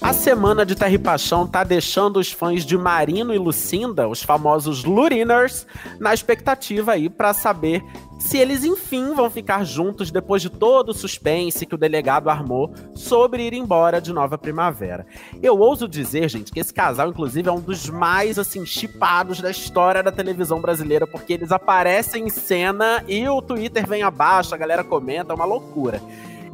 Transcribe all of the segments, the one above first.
A semana de Terra e Paixão tá deixando os fãs de Marino e Lucinda, os famosos Luriners, na expectativa aí para saber se eles enfim vão ficar juntos depois de todo o suspense que o delegado armou sobre ir embora de Nova Primavera. Eu ouso dizer, gente, que esse casal, inclusive, é um dos mais, assim, chipados da história da televisão brasileira, porque eles aparecem em cena e o Twitter vem abaixo, a galera comenta, é uma loucura.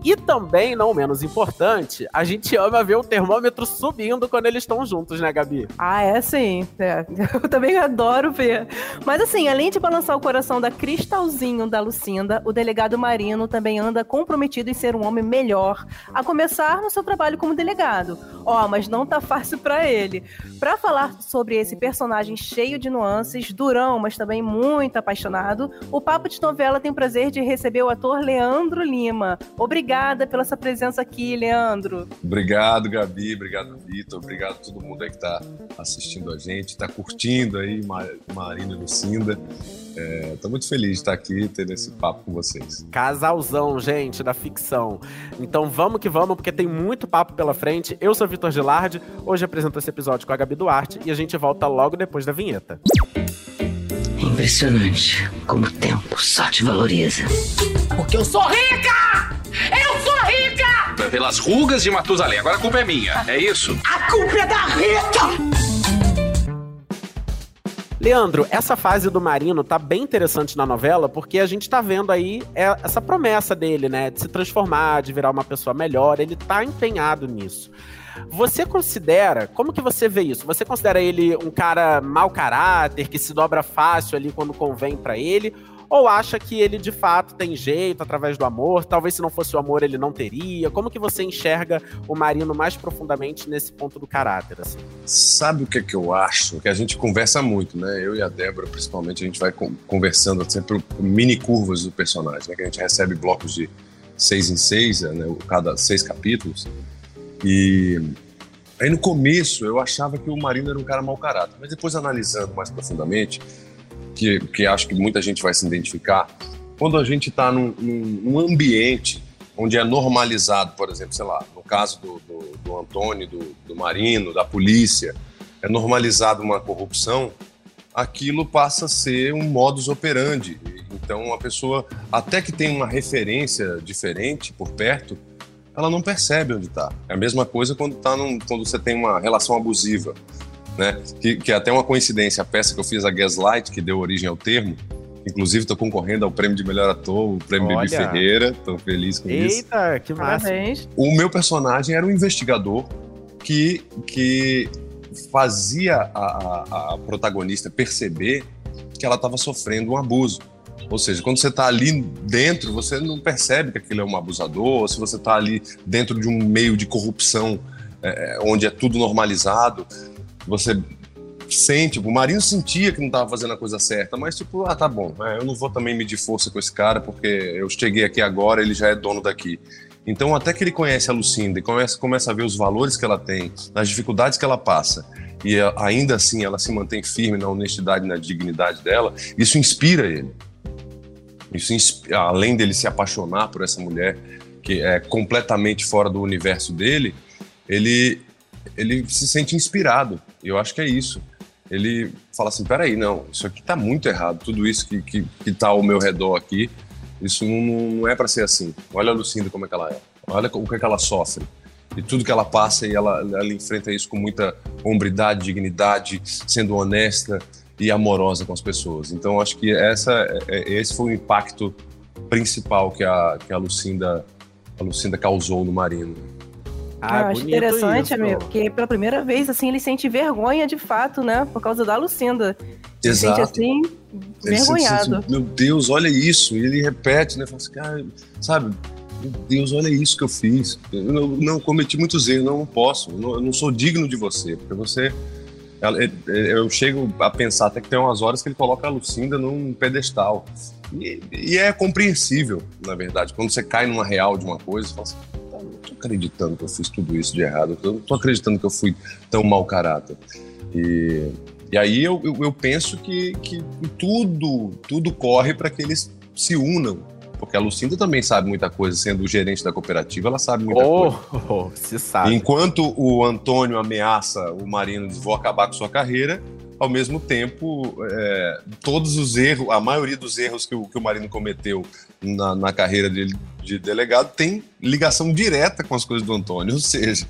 E também, não menos importante, a gente ama ver o termômetro subindo quando eles estão juntos, né, Gabi? Ah, é sim. É. Eu também adoro ver. Mas assim, além de balançar o coração da Cristalzinho da Lucinda, o delegado Marino também anda comprometido em ser um homem melhor, a começar no seu trabalho como delegado. Ó, oh, mas não tá fácil para ele. Para falar sobre esse personagem cheio de nuances, durão, mas também muito apaixonado, o Papo de Novela tem o prazer de receber o ator Leandro Lima. Obrigado obrigada pela sua presença aqui, Leandro. Obrigado, Gabi. Obrigado, Vitor. Obrigado a todo mundo aí que está assistindo a gente, está curtindo aí Marina e Lucinda. Estou é, muito feliz de estar aqui tendo esse papo com vocês. Casalzão, gente, da ficção. Então vamos que vamos, porque tem muito papo pela frente. Eu sou Vitor Gilardi, hoje apresento esse episódio com a Gabi Duarte e a gente volta logo depois da vinheta. Impressionante como o tempo só te valoriza. Porque eu sou rica! Eu sou rica! Pelas rugas de Matusalém. Agora a culpa é minha, é isso? A culpa é da Rita! Leandro, essa fase do Marino tá bem interessante na novela, porque a gente tá vendo aí é, essa promessa dele, né? De se transformar, de virar uma pessoa melhor. Ele tá empenhado nisso. Você considera, como que você vê isso? Você considera ele um cara mau caráter, que se dobra fácil ali quando convém para ele? Ou acha que ele de fato tem jeito através do amor? Talvez se não fosse o amor ele não teria. Como que você enxerga o Marino mais profundamente nesse ponto do caráter? Assim? Sabe o que, é que eu acho? Que a gente conversa muito, né? Eu e a Débora, principalmente, a gente vai conversando sempre por mini curvas do personagem, né? Que a gente recebe blocos de seis em seis, né? cada seis capítulos. E aí no começo eu achava que o Marino era um cara mau caráter, mas depois analisando mais profundamente, que, que acho que muita gente vai se identificar, quando a gente está num, num, ambiente onde é normalizado, por exemplo, sei lá, no caso do, do, do Antônio, do, do Marino, da polícia, é normalizado uma corrupção, aquilo passa a ser um modus operandi. Então, a pessoa, até que tem uma referência diferente por perto, ela não percebe onde está. É a mesma coisa quando, tá num, quando você tem uma relação abusiva né? Que, que é até uma coincidência, a peça que eu fiz, a Gaslight, que deu origem ao termo, inclusive estou concorrendo ao prêmio de melhor ator, o prêmio Olha. Bibi Ferreira, estou feliz com Eita, isso. Eita, que massa. Parabéns. O meu personagem era um investigador que, que fazia a, a, a protagonista perceber que ela estava sofrendo um abuso. Ou seja, quando você está ali dentro, você não percebe que aquilo é um abusador, ou se você está ali dentro de um meio de corrupção é, onde é tudo normalizado, você sente, o Marinho sentia que não estava fazendo a coisa certa, mas tipo, ah, tá bom, é, eu não vou também medir força com esse cara, porque eu cheguei aqui agora, ele já é dono daqui. Então, até que ele conhece a Lucinda e começa, começa a ver os valores que ela tem, as dificuldades que ela passa, e ainda assim ela se mantém firme na honestidade e na dignidade dela, isso inspira ele. Isso, além dele se apaixonar por essa mulher que é completamente fora do universo dele, ele, ele se sente inspirado. E eu acho que é isso. Ele fala assim: peraí, não, isso aqui tá muito errado. Tudo isso que, que, que tá ao meu redor aqui, isso não, não é para ser assim. Olha a Lucinda como é que ela é. Olha o que, é que ela sofre. E tudo que ela passa e ela, ela enfrenta isso com muita hombridade, dignidade, sendo honesta e amorosa com as pessoas. Então acho que essa, é, é, esse foi o impacto principal que a, que a Lucinda a Lucinda causou no Marino. Ah, eu acho interessante, isso. amigo, porque pela primeira vez, assim, ele sente vergonha de fato, né? Por causa da Lucinda. Exato. Ele sente assim, vergonhado. Sente, meu Deus, olha isso. E ele repete, né? Fala assim, cara, sabe? Meu Deus, olha isso que eu fiz. Eu não, não cometi muitos erros, não, não posso. Eu não, eu não sou digno de você, porque você eu chego a pensar até que tem umas horas que ele coloca a Lucinda num pedestal. E, e, é compreensível, na verdade. Quando você cai numa real de uma coisa, você fala assim, acreditando que eu fiz tudo isso de errado, eu não tô acreditando que eu fui tão mau caráter. E, e aí eu, eu, eu penso que, que tudo, tudo corre para que eles se unam, Porque a Lucinda também sabe muita coisa, sendo o gerente da cooperativa, ela sabe muita Oh, coisa. oh, se sabe. Enquanto o Antônio ameaça o Marino de vou acabar com sua carreira, ao mesmo tempo, é, todos os erros, a maioria dos erros que o, que o Marino cometeu na, na carreira dele de delegado tem ligação direta com as coisas do Antônio. Ou seja,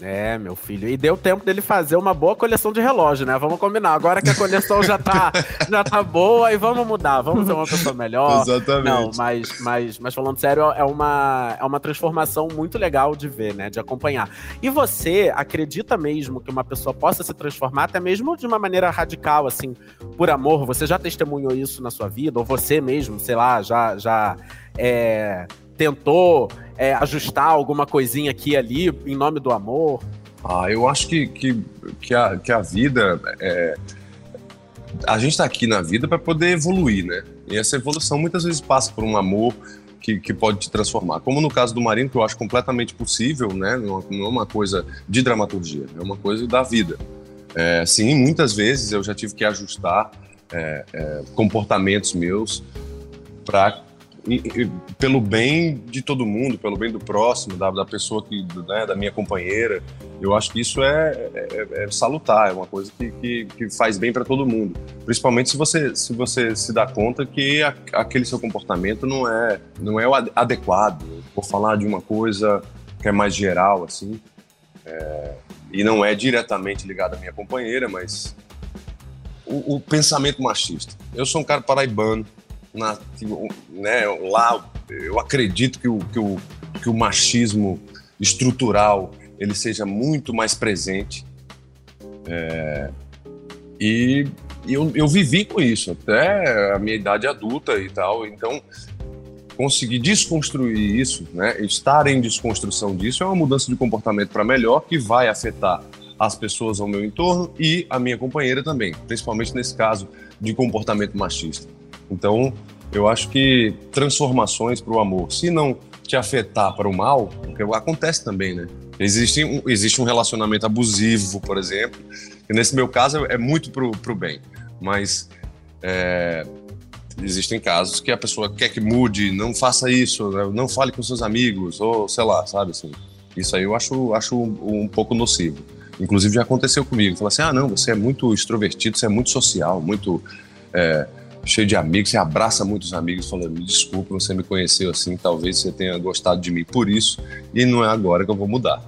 É, meu filho. E deu tempo dele fazer uma boa coleção de relógio, né? Vamos combinar. Agora que a coleção já tá, já tá boa, e vamos mudar. Vamos ser uma pessoa melhor. exatamente. Não, mas, mas, mas falando sério, é uma, é uma transformação muito legal de ver, né? De acompanhar. E você acredita mesmo que uma pessoa possa se transformar, até mesmo de uma maneira radical, assim, por amor? Você já testemunhou isso na sua vida? Ou você mesmo, sei lá, já, já é, tentou é, ajustar alguma coisinha aqui e ali em nome do amor? Ah, eu acho que, que, que, a, que a vida. É... A gente está aqui na vida para poder evoluir, né? E essa evolução muitas vezes passa por um amor que, que pode te transformar. Como no caso do Marino, que eu acho completamente possível, né? Não, não é uma coisa de dramaturgia, é uma coisa da vida. É, sim, muitas vezes eu já tive que ajustar é, é, comportamentos meus para pelo bem de todo mundo, pelo bem do próximo, da, da pessoa que, né, da minha companheira. Eu acho que isso é, é, é salutar, é uma coisa que, que, que faz bem para todo mundo. Principalmente se você se, você se dá conta que a, aquele seu comportamento não é, não é o adequado. Vou falar de uma coisa que é mais geral, assim, é, e não é diretamente ligado à minha companheira, mas o, o pensamento machista. Eu sou um cara paraibano, na, né, lá eu acredito que o, que, o, que o machismo estrutural ele seja muito mais presente. É, e, e eu, eu vivi com isso até a minha idade adulta e tal. Então conseguir desconstruir isso né, estar em desconstrução disso é uma mudança de comportamento para melhor que vai afetar as pessoas ao meu entorno e a minha companheira também principalmente nesse caso de comportamento machista então, eu acho que transformações para o amor, se não te afetar para o mal, porque acontece também, né? Existe um, existe um relacionamento abusivo, por exemplo, que nesse meu caso é muito pro, pro bem, mas é, existem casos que a pessoa quer que mude, não faça isso, né? não fale com seus amigos, ou sei lá, sabe assim. Isso aí eu acho, acho um, um pouco nocivo. Inclusive já aconteceu comigo. Fala assim, ah, não, você é muito extrovertido, você é muito social, muito... É, cheio de amigos, você abraça muitos amigos, falando, me desculpe, você me conheceu assim, talvez você tenha gostado de mim por isso, e não é agora que eu vou mudar.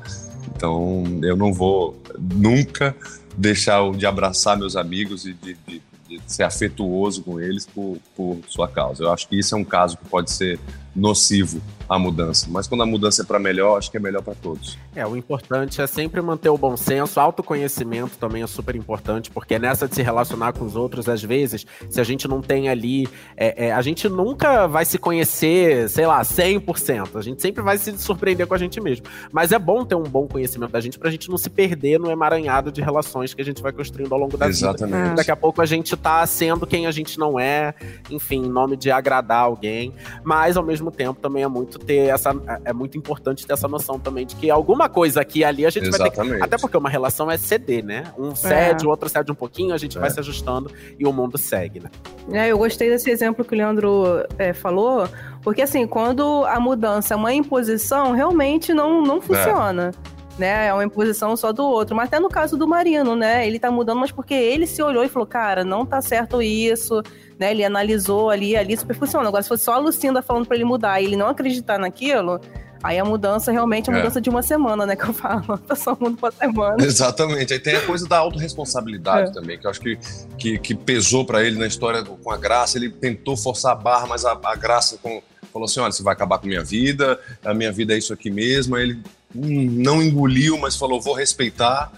Então, eu não vou nunca deixar de abraçar meus amigos e de, de, de ser afetuoso com eles por, por sua causa. Eu acho que isso é um caso que pode ser nocivo a mudança. Mas quando a mudança é para melhor, acho que é melhor para todos. É, o importante é sempre manter o bom senso, autoconhecimento também é super importante, porque nessa de se relacionar com os outros, às vezes, se a gente não tem ali, é, é, a gente nunca vai se conhecer, sei lá, 100%, a gente sempre vai se surpreender com a gente mesmo. Mas é bom ter um bom conhecimento da gente pra gente não se perder no emaranhado de relações que a gente vai construindo ao longo da Exatamente. vida. Daqui a pouco a gente tá sendo quem a gente não é, enfim, em nome de agradar alguém, mas ao mesmo tempo também é muito ter essa. É muito importante ter essa noção também de que alguma coisa aqui e ali a gente vai ter que. Até porque uma relação é ceder, né? Um cede, o outro cede um pouquinho, a gente vai se ajustando e o mundo segue, né? É, eu gostei desse exemplo que o Leandro é, falou, porque assim, quando a mudança é uma imposição, realmente não, não funciona. Né, é uma imposição só do outro. Mas até no caso do Marino, né? Ele tá mudando, mas porque ele se olhou e falou, cara, não tá certo isso, né? Ele analisou ali, ali super funciona. Agora, se fosse só a Lucinda falando pra ele mudar e ele não acreditar naquilo, aí a mudança realmente é a mudança é. de uma semana, né? Que eu falo. Tá só mundo pra semana. Exatamente. Aí tem a coisa da autorresponsabilidade é. também, que eu acho que, que, que pesou para ele na história com a Graça. Ele tentou forçar a barra, mas a, a Graça com, falou assim: olha, você vai acabar com a minha vida, a minha vida é isso aqui mesmo. Aí ele hum, não engoliu, mas falou: vou respeitar.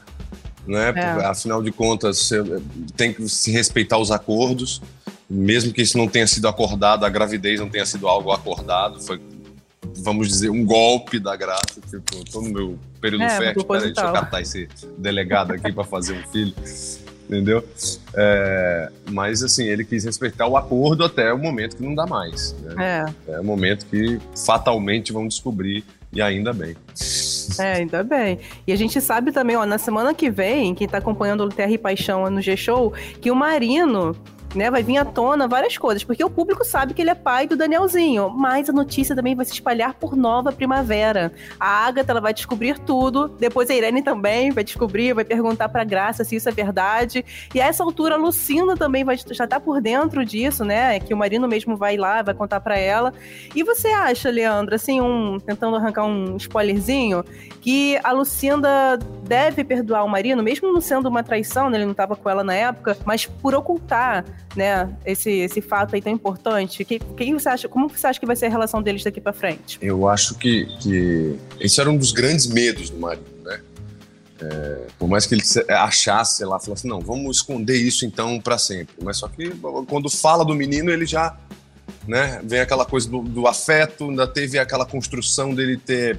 Né? É. Afinal de contas, você tem que se respeitar os acordos mesmo que isso não tenha sido acordado, a gravidez não tenha sido algo acordado, foi, vamos dizer, um golpe da graça. Tipo, tô no meu período é, fértil, peraí, deixa eu catar esse delegado aqui para fazer um filho. Entendeu? É, mas assim, ele quis respeitar o acordo até o momento que não dá mais. Né? É. é o momento que fatalmente vão descobrir, e ainda bem. É, ainda bem. E a gente sabe também, ó, na semana que vem, quem tá acompanhando o Terra e Paixão no G-Show, que o Marino né? Vai vir à tona várias coisas, porque o público sabe que ele é pai do Danielzinho, mas a notícia também vai se espalhar por Nova Primavera. A Agatha ela vai descobrir tudo, depois a Irene também vai descobrir, vai perguntar pra Graça se isso é verdade. E a essa altura a Lucinda também vai já tá por dentro disso, né? Que o Marino mesmo vai lá, vai contar para ela. E você acha, Leandro, assim, um tentando arrancar um spoilerzinho, que a Lucinda deve perdoar o Marino, mesmo não sendo uma traição, né? Ele não estava com ela na época, mas por ocultar, né, esse, esse fato aí tão importante. Que, que você acha, como você acha que vai ser a relação deles daqui para frente? Eu acho que, que esse era um dos grandes medos do Marino, né? É, por mais que ele achasse, sei lá, falasse, não, vamos esconder isso então para sempre. Mas só que quando fala do menino, ele já né, vem aquela coisa do, do afeto, ainda teve aquela construção dele ter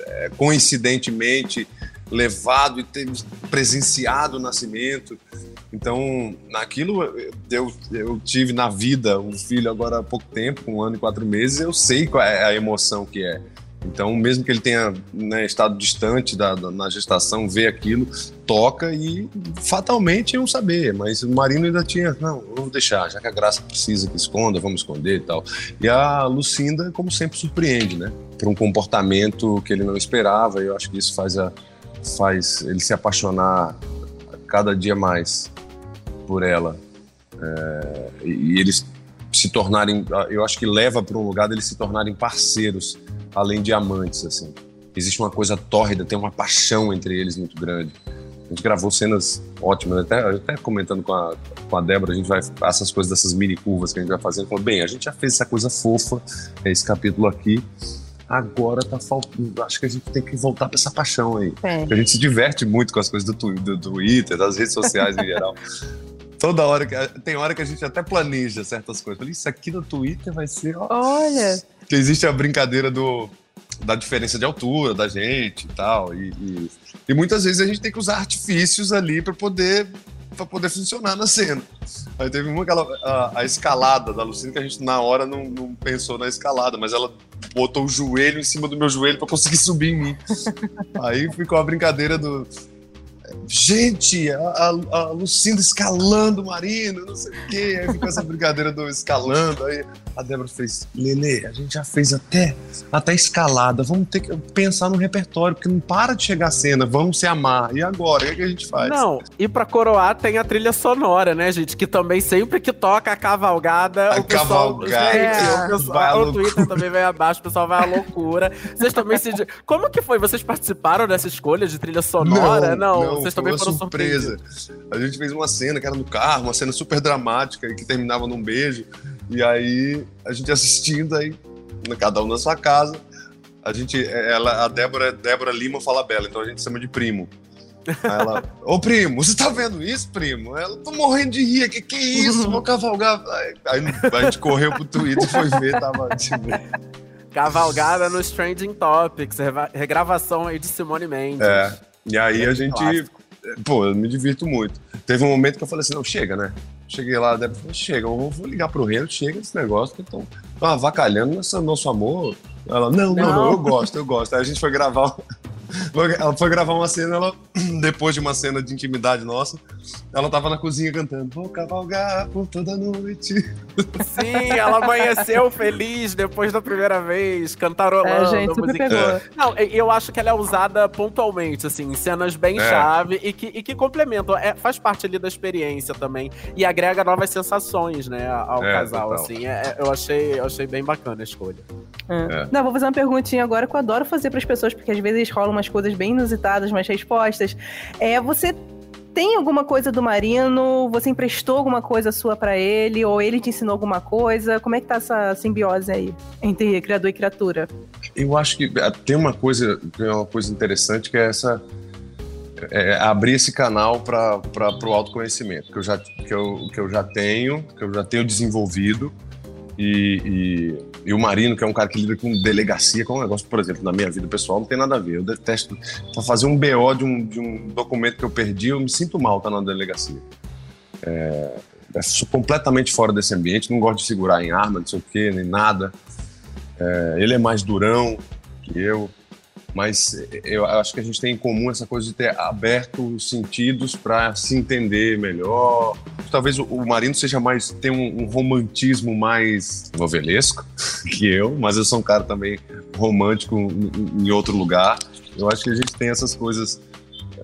é, coincidentemente levado e ter presenciado o nascimento. Então, naquilo eu, eu tive na vida um filho agora há pouco tempo, um ano e quatro meses, eu sei qual é a emoção que é. Então, mesmo que ele tenha né, estado distante da, da, na gestação, vê aquilo, toca e fatalmente iam saber. Mas o Marino ainda tinha, não, vamos deixar, já que a Graça precisa que esconda, vamos esconder e tal. E a Lucinda, como sempre, surpreende, né? Por um comportamento que ele não esperava. E eu acho que isso faz, a, faz ele se apaixonar cada dia mais por ela. É, e eles se tornarem, eu acho que leva para um lugar deles se tornarem parceiros além de amantes, assim. Existe uma coisa tórrida, tem uma paixão entre eles muito grande. A gente gravou cenas ótimas, até, até comentando com a, com a Débora, a gente vai, essas coisas dessas mini curvas que a gente vai fazendo, falou, bem, a gente já fez essa coisa fofa, esse capítulo aqui, agora tá faltando, acho que a gente tem que voltar para essa paixão aí. É. A gente se diverte muito com as coisas do, do, do Twitter, das redes sociais em geral. Toda hora, que, tem hora que a gente até planeja certas coisas. Falei, isso aqui no Twitter vai ser, ó. Olha! que existe a brincadeira do, da diferença de altura da gente e tal. E, e, e muitas vezes a gente tem que usar artifícios ali para poder para poder funcionar na cena. Aí teve uma aquela a, a, escalada da Lucinda que a gente na hora não, não, pensou na escalada, mas ela botou o joelho em cima do meu joelho para conseguir subir em mim. Aí ficou a brincadeira do gente, a, a, a Lucinda escalando o Marino, não sei o quê. Aí ficou essa brincadeira do escalando. Aí a Débora fez, Lele, a gente já fez até, até escalada, vamos ter que pensar no repertório, porque não para de chegar a cena, vamos se amar. E agora, o que, é que a gente faz? Não, e pra coroar tem a trilha sonora, né, gente? Que também sempre que toca a cavalgada, a o pessoal. Cavalgada. Gente, é, o, pessoal, o Twitter também vem abaixo, o pessoal vai à loucura. Vocês também se. Como que foi? Vocês participaram dessa escolha de trilha sonora? Não, não, não vocês também foram surpresa. A gente fez uma cena que era no carro, uma cena super dramática e que terminava num beijo. E aí, a gente assistindo aí, cada um na sua casa. A gente, ela, a Débora, Débora Lima fala Bela, então a gente chama de primo. Aí ela, ô primo, você tá vendo isso, primo? Ela, tô morrendo de rir, que que é isso? Vou cavalgar. Aí, aí a gente correu pro Twitter e foi ver, tava tipo... Cavalgada nos Trending Topics, regravação aí de Simone Mendes. É, e aí é a gente, clássico. pô, eu me divirto muito. Teve um momento que eu falei assim, não, chega, né? Cheguei lá, a Débora falou, chega, eu vou ligar pro Reno, chega esse negócio que estão avacalhando nosso, nosso amor. Ela, não, não, não, não, eu gosto, eu gosto. Aí a gente foi gravar ela foi gravar uma cena, ela, depois de uma cena de intimidade nossa, ela tava na cozinha cantando Vou cavalgar por toda noite. Sim, ela amanheceu feliz depois da primeira vez, cantarolando é, gente, a música. É. Não, eu acho que ela é usada pontualmente, assim, em cenas bem é. chave e que, e que complementam, é, faz parte ali da experiência também e agrega novas sensações, né, ao é, casal, total. assim. É, eu, achei, eu achei bem bacana a escolha. Não, vou fazer uma perguntinha agora que eu adoro fazer para as pessoas, porque às vezes rolam umas coisas bem inusitadas, umas respostas. É, você tem alguma coisa do Marino? Você emprestou alguma coisa sua para ele? Ou ele te ensinou alguma coisa? Como é que tá essa simbiose aí entre criador e criatura? Eu acho que é, tem uma coisa, uma coisa interessante que é essa é, abrir esse canal para o autoconhecimento que eu já que eu, que eu já tenho, que eu já tenho desenvolvido e, e, o Marino, que é um cara que lida com delegacia, com é um negócio, por exemplo, na minha vida pessoal, não tem nada a ver. Eu detesto. Pra fazer um BO de um, de um documento que eu perdi, eu me sinto mal tá na delegacia. É, sou completamente fora desse ambiente, não gosto de segurar em arma, não sei o quê, nem nada. É, ele é mais durão que eu, mas eu acho que a gente tem em comum essa coisa de ter aberto os sentidos para se entender melhor, talvez o, Marino seja mais. tem um, um romantismo mais novelesco que eu, mas eu sou um cara também romântico em, em outro lugar. Eu acho que a gente tem essas coisas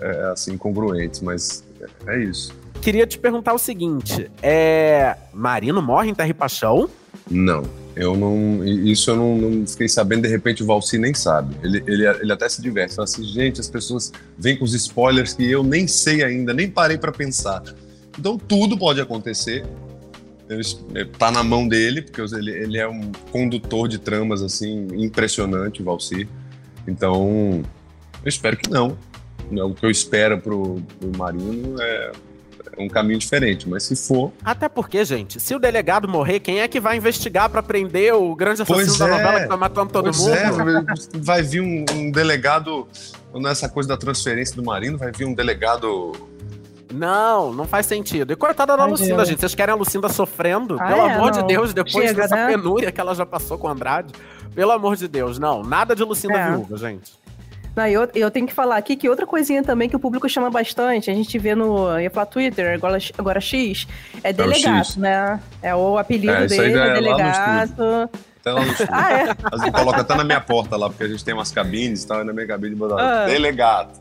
é, assim, congruentes, mas é isso. Queria te perguntar o seguinte: é. Marino morre em Terra e Paixão? Não. Eu não. Isso eu não, não fiquei sabendo, de repente o Valci nem sabe. Ele, ele, ele até se diverte. Fala assim, gente, as pessoas vêm com os spoilers que eu nem sei ainda, nem parei para pensar. Então tudo pode acontecer. Ele, tá na mão dele, porque ele, ele é um condutor de tramas assim impressionante, o Valci. Então, eu espero que não. O que eu espero pro, pro Marino é é um caminho diferente, mas se for. Até porque, gente, se o delegado morrer, quem é que vai investigar para prender o grande assassino da é, novela que tá matando todo pois mundo? É, vai vir um, um delegado, nessa coisa da transferência do Marino, vai vir um delegado não, não faz sentido. E coitada da Ai, Lucinda, Deus. gente. Vocês querem a Lucinda sofrendo? Ah, Pelo é? amor não. de Deus, depois Chega, dessa né? penúria que ela já passou com o Andrade. Pelo amor de Deus, não. Nada de Lucinda é. viúva, gente. Não, eu, eu tenho que falar aqui que outra coisinha também que o público chama bastante, a gente vê no. ia falar Twitter, agora, agora X, é delegato, é né? É o apelido é, dele, é delegato. Até lá no ah, é? Coloca até na minha porta lá, porque a gente tem umas cabines e tal, e na minha cabine botar ah. delegato.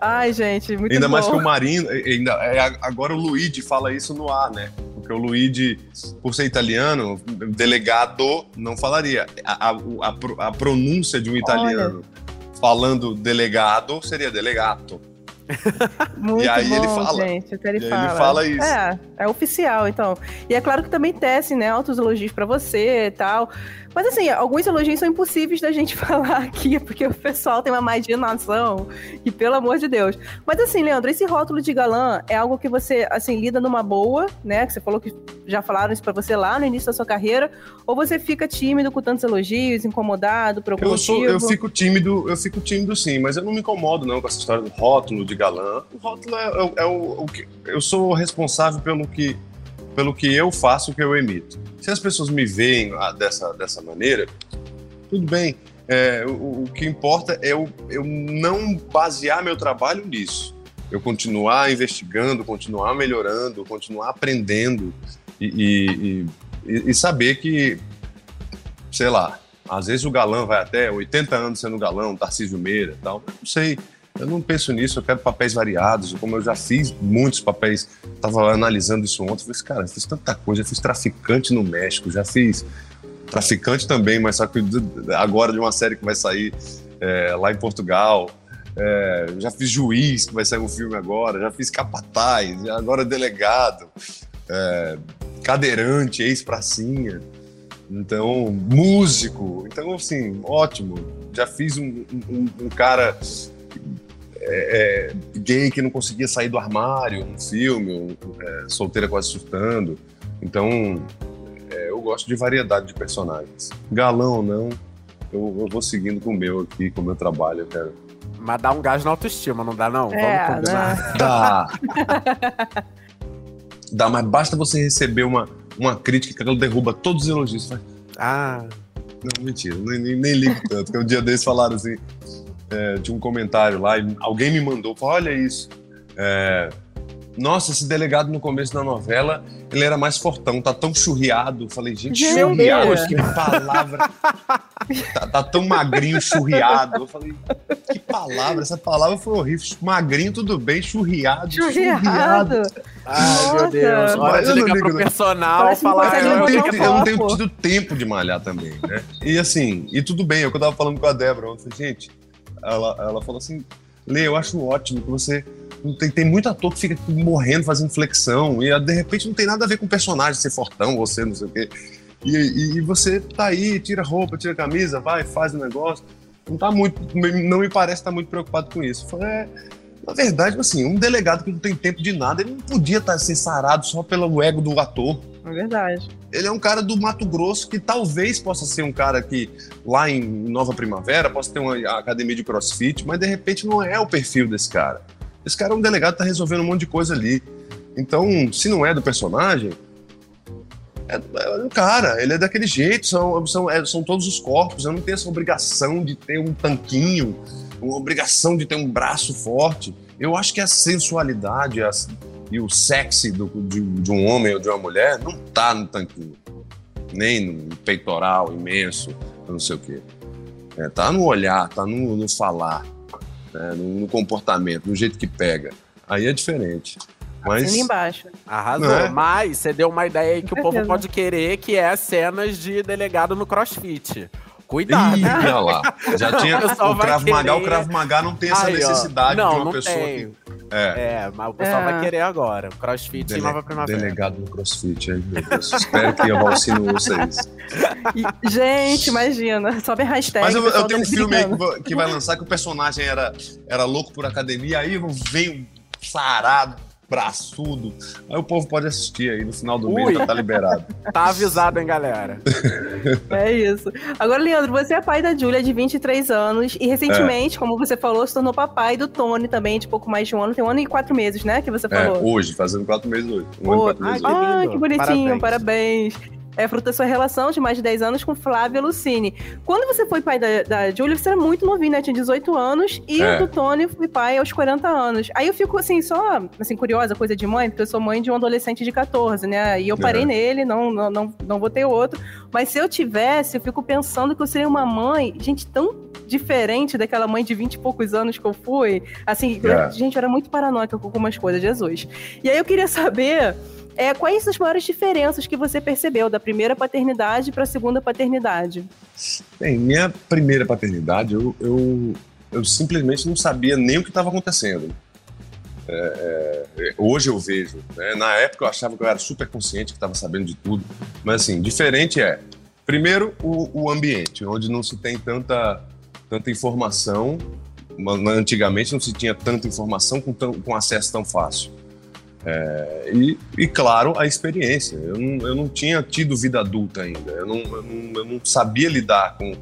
Ai, gente, muito Ainda bom. mais que o Marino, ainda, é, agora o Luigi fala isso no ar, né? Porque o Luigi, por ser italiano, delegado não falaria. A, a, a, a pronúncia de um italiano Olha falando delegado, seria delegato. Muito e aí bom, ele fala. Gente, até ele, fala. ele fala isso. É, é oficial, então. E é claro que também tecem, né, altos elogios para você e tal. Mas assim, alguns elogios são impossíveis da gente falar aqui, porque o pessoal tem uma imaginação e pelo amor de Deus. Mas assim, Leandro, esse rótulo de galã é algo que você, assim, lida numa boa, né? Que você falou que já falaram isso pra você lá no início da sua carreira, ou você fica tímido com tantos elogios, incomodado, por algum eu sou, Eu fico tímido, eu fico tímido sim, mas eu não me incomodo não com essa história do rótulo de galã. O rótulo é, é, é o, o que... Eu sou responsável pelo que pelo que eu faço, que eu emito. Se as pessoas me veem ah, dessa, dessa maneira, tudo bem. É, o, o, que importa é eu, eu não basear meu trabalho nisso. Eu continuar investigando, continuar melhorando, continuar aprendendo e, e, e, e saber que, sei lá, às vezes o galã vai até 80 anos sendo galão, Tarcísio Meira tal. Não sei. Eu não penso nisso, eu quero papéis variados, como eu já fiz muitos papéis, estava analisando isso ontem, falei, assim, cara, eu fiz tanta coisa, já fiz traficante no México, já fiz traficante também, mas só que agora de uma série que vai sair é, lá em Portugal, é, já fiz juiz, que vai sair um filme agora, já fiz capataz, agora delegado, é, cadeirante, ex-pracinha, então, músico, então assim, ótimo, já fiz um, um, um cara é, é, gay que não conseguia sair do armário no filme, é, solteira quase surtando. Então, é, eu gosto de variedade de personagens. Galão ou não, eu, eu, vou seguindo com o meu aqui, com o meu trabalho. Eu quero. Mas dá um gás na autoestima, não dá não? É, Vamos combinar. Né? Dá. dá, mas basta você receber uma, uma crítica que ela derruba todos os elogios. Ah. Não, mentira, nem, nem, nem ligo tanto. Porque um dia desses falaram assim: é, de um comentário lá, e alguém me mandou, falou, olha isso. É, nossa, esse delegado no começo da novela, ele era mais fortão, tá tão churriado. Falei, gente, gente churriado, que palavra. tá, tá, tão magrinho, churriado. Eu falei, que palavra, essa palavra foi horrível. Magrinho, tudo bem, churriado, churriado. churriado. Ai, meu Deus. Hora de ligar pro personal falar. Eu não, tenho, eu não tenho tido tempo de malhar também, né? E assim, e tudo bem, é o que eu tava falando com a Débora ontem. Gente, ela, ela falou assim: Lê, eu acho ótimo que você. Tem, tem muito ator que fica morrendo, fazendo flexão, e de repente não tem nada a ver com o personagem ser fortão, você, não sei o quê. E, e, e, você tá aí, tira roupa, tira camisa, vai, faz o negócio. Não tá muito. Não me parece estar tá muito preocupado com isso. falei, é, na verdade, assim, um delegado que não tem tempo de nada, ele não podia estar tá, ser sarado só pelo ego do ator. É verdade. Ele é um cara do Mato Grosso que talvez possa ser um cara que lá em Nova Primavera possa ter uma academia de crossfit, mas de repente não é o perfil desse cara. Esse cara é um delegado que tá resolvendo um monte de coisa ali. Então, se não é do personagem, é, é do cara, ele é daquele jeito, são, são, é, são todos os corpos. Eu não tenho essa obrigação de ter um tanquinho, uma obrigação de ter um braço forte. Eu acho que a sensualidade, a, e o sexy do, de, de um homem ou de uma mulher não tá no tanquinho. Nem no peitoral imenso, não sei o quê. É, tá no olhar, tá no, no falar, né, no, no comportamento, no jeito que pega. Aí é diferente. Mas, Assina embaixo. Arrasou. É? Mas você deu uma ideia aí que o povo pode querer, que é cenas de delegado no crossfit. Cuidado. Ih, olha lá. Já tinha O o Krav Maga, querer- o Krav Maga não tem essa Aí, ó. necessidade não, de uma não pessoa tem. que. É. É, mas o pessoal É. vai querer agora. Crossfit Dele- e Nova Primavera. delegado no CrossFit, ai meu Deus. Espero que a Valcino ouça isso. E, gente, imagina. Sobe a hashtag. Mas eu, eu tenho um tá filme aí que, vai lançar que o personagem era, era louco por academia, aí vem um sarado, braçudo. Aí o povo pode assistir aí no final do mês, Ui. já tá liberado. Tá avisado, hein, galera? É isso. Agora, Leandro, você é pai da Júlia, de 23 anos, e recentemente, É. como você falou, se tornou papai do Tony também, de pouco mais de um ano. Tem um ano e quatro meses, né? Que você É, falou. hoje, fazendo quatro meses hoje. Um ano e quatro meses ai, hoje. Ah, que bonitinho, Parabéns. parabéns. É fruto da sua relação de mais de 10 anos com Flávia Lucini. Quando você foi pai da, da Júlia, você era muito novinho, né? Tinha 18 anos. E É. o do Tony foi pai aos 40 anos. Aí eu fico, assim, só, assim, curiosa, coisa de mãe, porque eu sou mãe de um adolescente de 14, né? E eu parei É. nele, não, não, não, não vou ter outro. Mas se eu tivesse, eu fico pensando que eu seria uma mãe, gente, tão diferente daquela mãe de 20 e poucos anos que eu fui. Assim, É. eu- gente, eu era muito paranoica com algumas coisas, Jesus. E aí eu queria saber é, quais as maiores diferenças que você percebeu da primeira paternidade para a segunda paternidade? Bem, minha primeira paternidade, eu, eu, eu simplesmente não sabia nem o que estava acontecendo. É, é, hoje eu vejo. né? Na época eu achava que eu era super consciente, que estava sabendo de tudo. Mas assim, diferente é, primeiro, o, o ambiente, onde não se tem tanta, tanta informação. Ma- Antigamente não se tinha tanta informação com, tão, com acesso tão fácil. É, e, e, claro, a experiência. Eu não, eu não tinha tido vida adulta ainda. Eu não, eu não, eu não sabia lidar com,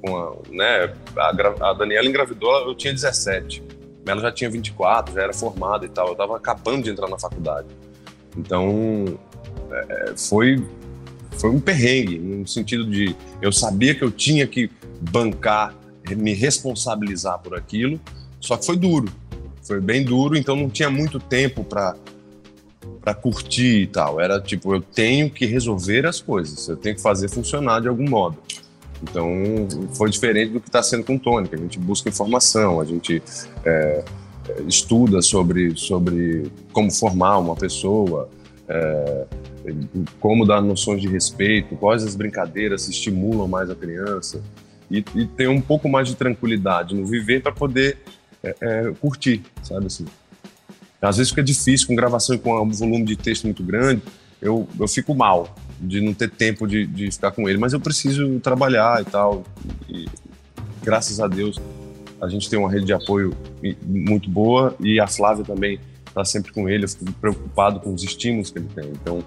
com a, né, a, a Daniela engravidou, eu tinha 17. Ela já tinha 24, já era formada e tal. Eu estava acabando de entrar na faculdade. Então, é, foi, foi um perrengue, no sentido de eu sabia que eu tinha que bancar, me responsabilizar por aquilo, só que foi duro. Foi bem duro, então não tinha muito tempo para para curtir e tal. Era tipo, eu tenho que resolver as coisas, eu tenho que fazer funcionar de algum modo. Então, foi diferente do que está sendo com que a gente busca informação, a gente é, estuda sobre, sobre como formar uma pessoa, é, como dar noções de respeito, quais as brincadeiras estimulam mais a criança, e, e ter um pouco mais de tranquilidade no viver para poder é, é, curtir, sabe assim. Às vezes fica difícil com gravação e com um volume de texto muito grande, eu, eu fico mal de não ter tempo de, de ficar com ele, mas eu preciso trabalhar e tal. E, graças a Deus a gente tem uma rede de apoio muito boa e a Flávia também está sempre com ele. Eu fico preocupado com os estímulos que ele tem. Então,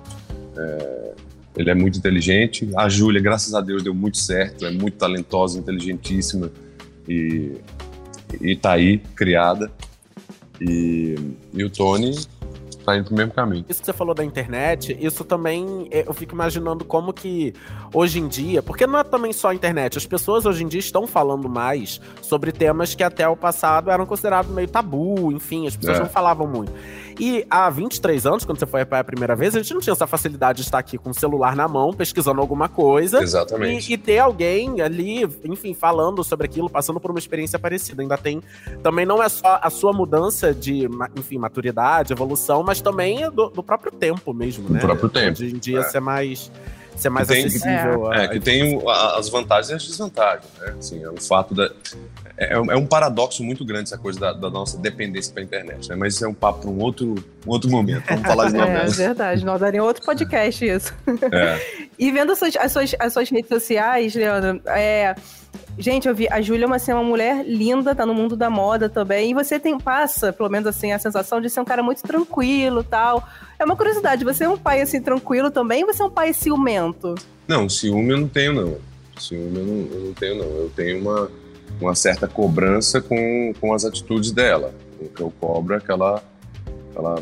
é, ele é muito inteligente. A Júlia, graças a Deus, deu muito certo. É muito talentosa, inteligentíssima e, e tá aí, criada. E, e o Tony tá indo pro mesmo caminho. Isso que você falou da internet, isso também é, eu fico imaginando como que hoje em dia, porque não é também só a internet, as pessoas hoje em dia estão falando mais sobre temas que até o passado eram considerados meio tabu, enfim, as pessoas É. não falavam muito. E há 23 anos, quando você foi pai a primeira vez, a gente não tinha essa facilidade de estar aqui com o celular na mão, pesquisando alguma coisa. Exatamente. E, e ter alguém ali, enfim, falando sobre aquilo, passando por uma experiência parecida. Ainda tem. Também não é só a sua mudança de, enfim, maturidade, evolução, mas também é do, do próprio tempo mesmo, Do né? próprio tempo, Hoje em dia é. ser mais. Ser mais tem- acessível. a- É, que tem o- a- as vantagens e as desvantagens, né? Assim, é um fato da... É, é um paradoxo muito grande essa coisa da, da nossa dependência para a internet, né? Mas isso é um papo para um outro, um outro momento. Vamos falar de É vez. verdade, nós daria outro podcast isso. É. E vendo as suas, as suas, as suas redes sociais, Leandro, é, gente, eu vi, a Júlia é uma, assim, uma mulher linda, tá no mundo da moda também, e você tem, passa, pelo menos assim, a sensação de ser um cara muito tranquilo tal. É uma curiosidade, você é um pai assim tranquilo também ou você é um pai ciumento? Não, ciúme eu não tenho, não. Ciúme eu não, eu não tenho, não. Eu tenho uma, uma certa cobrança com, com as atitudes dela. O que eu cobro é que ela, ela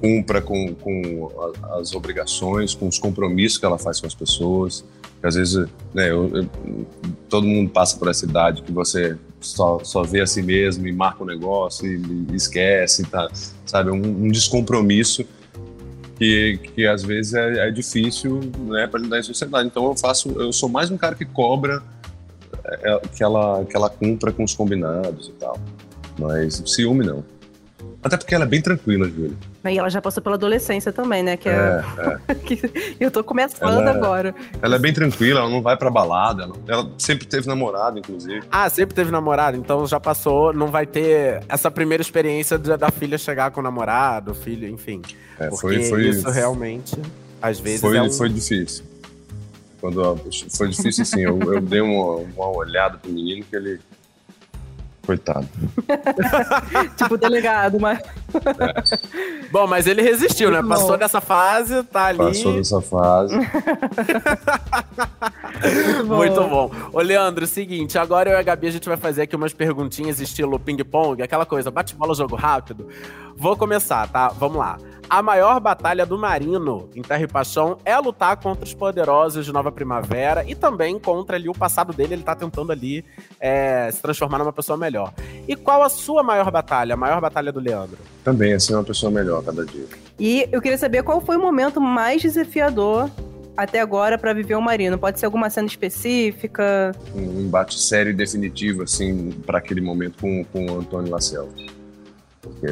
cumpra com, com as obrigações, com os compromissos que ela faz com as pessoas. Que às vezes, né, eu- eu- todo mundo passa por essa idade que você só, só vê a si mesmo e marca o negócio e, e esquece, tá, sabe? Um, um descompromisso que, que às vezes é, é difícil né, para lidar em sociedade. Então eu faço, eu sou mais um cara que cobra que, ela, que ela cumpra com os combinados e tal. Mas ciúme não. Até porque ela é bem tranquila, Júlia. E ela já passou pela adolescência também, né? Que é, É, é. que eu tô começando Ela é- agora. Ela é bem tranquila, ela não vai pra balada. Ela, ela sempre teve namorado, inclusive. Ah, sempre teve namorado, então já passou, não vai ter essa primeira experiência da, da filha chegar com o namorado, filho, enfim. É, Porque foi, foi, isso realmente, às vezes, foi, é um... foi difícil. Quando foi difícil, assim. Eu, eu dei uma, uma olhada pro menino que ele. Coitado. Tipo, delegado, mas. Bom, mas ele resistiu, né? Passou dessa fase, tá ali. Passou dessa fase. Muito bom. Ô, Leandro, seguinte, agora eu e a Gabi a gente vai fazer aqui umas perguntinhas estilo ping-pong, aquela coisa, bate-bola, jogo rápido. Vou começar, tá? Vamos lá. A maior batalha do Marino em Terra e Paixão é lutar contra os poderosos de Nova Primavera e também contra ali o passado dele, ele tá tentando ali é, se transformar numa pessoa melhor. E qual a sua maior batalha, a maior batalha do Leandro? Também, assim, uma pessoa melhor cada dia. E eu queria saber qual foi o momento mais desafiador até agora pra viver o Marino. Pode ser alguma cena específica? Um embate sério e definitivo, assim, para aquele momento com, com o Antônio Laciel. Porque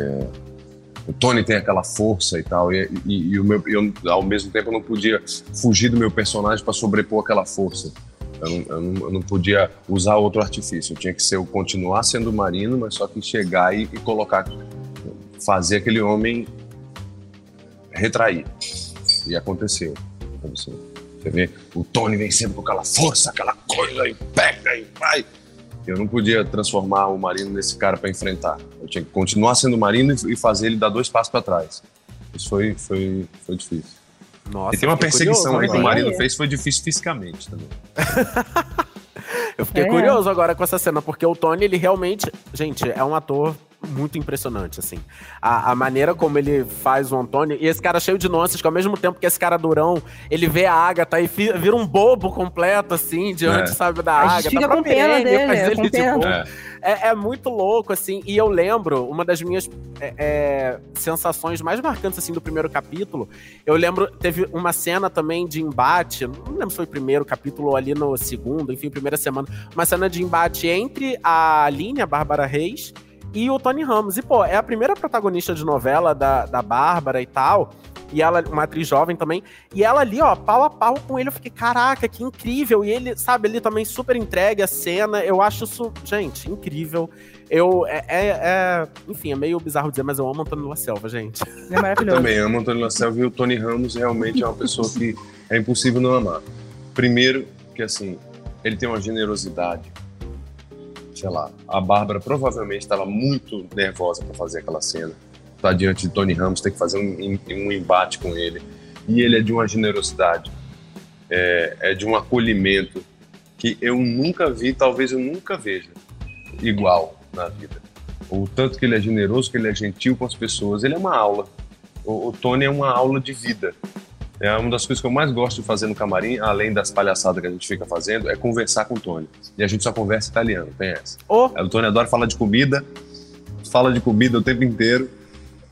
o Tony tem aquela força e tal, e, e- e o meu, eu, ao mesmo tempo, eu não podia fugir do meu personagem para sobrepor aquela força. Eu não, eu, não, eu não podia usar outro artifício. Eu tinha que ser, eu continuar sendo marino, mas só que chegar e, e colocar, fazer aquele homem retrair. E aconteceu. aconteceu. Você vê, o Tony vem sempre com aquela força, aquela coisa, e pega e vai. Eu não podia transformar o Marino nesse cara para enfrentar. Eu tinha que continuar sendo Marino e fazer ele dar dois passos para trás. Isso foi, foi, foi difícil. Nossa, e tem uma perseguição curioso aí que o. Marino fez, foi difícil fisicamente também. Eu fiquei É. curioso agora com essa cena, porque o Tony, ele realmente. Gente, é um ator muito impressionante, assim. A, a maneira como ele faz o Antônio. E esse cara cheio de nuances, que ao mesmo tempo que esse cara durão, ele vê a Agatha e fi- vira um bobo completo, assim, diante, É. sabe, da A gente Agatha. fica com pena dele, faz é, ele com de pena. bobo. É. É, é muito louco, assim. E eu lembro, uma das minhas é, é, sensações mais marcantes, assim, do primeiro capítulo. Eu lembro, teve uma cena também de embate. Não lembro se foi o primeiro capítulo ou ali no segundo, enfim, primeira semana. Uma cena de embate entre a Aline, a Bárbara Reis, e o Tony Ramos. E, pô, é a primeira protagonista de novela da, da Bárbara e tal. E ela, uma atriz jovem também. E ela ali, ó, pau a pau com ele. Eu fiquei, caraca, que incrível. E ele, sabe, ele também super entregue a cena. Eu acho isso, gente, incrível. Eu, é, é- é- enfim, é meio bizarro dizer, mas eu amo Antônio La Selva, gente. É Eu maravilhoso. também amo Antônio Lacelva e o Tony Ramos realmente é uma pessoa que é impossível não amar. Primeiro, que assim, ele tem uma generosidade. Sei lá, a Bárbara provavelmente estava muito nervosa para fazer aquela cena. Tá diante de Tony Ramos, tem que fazer um, um embate com ele. E ele é de uma generosidade, é, é de um acolhimento que eu nunca vi, talvez eu nunca veja igual na vida. O tanto que ele é generoso, que ele é gentil com as pessoas, ele é uma aula. O, o Tony é uma aula de vida. É uma das coisas que eu mais gosto de fazer no camarim, além das palhaçadas que a gente fica fazendo, é conversar com o Tony. E a gente só conversa italiano, tem essa. Ô, O Tony adora falar de comida, fala de comida o tempo inteiro.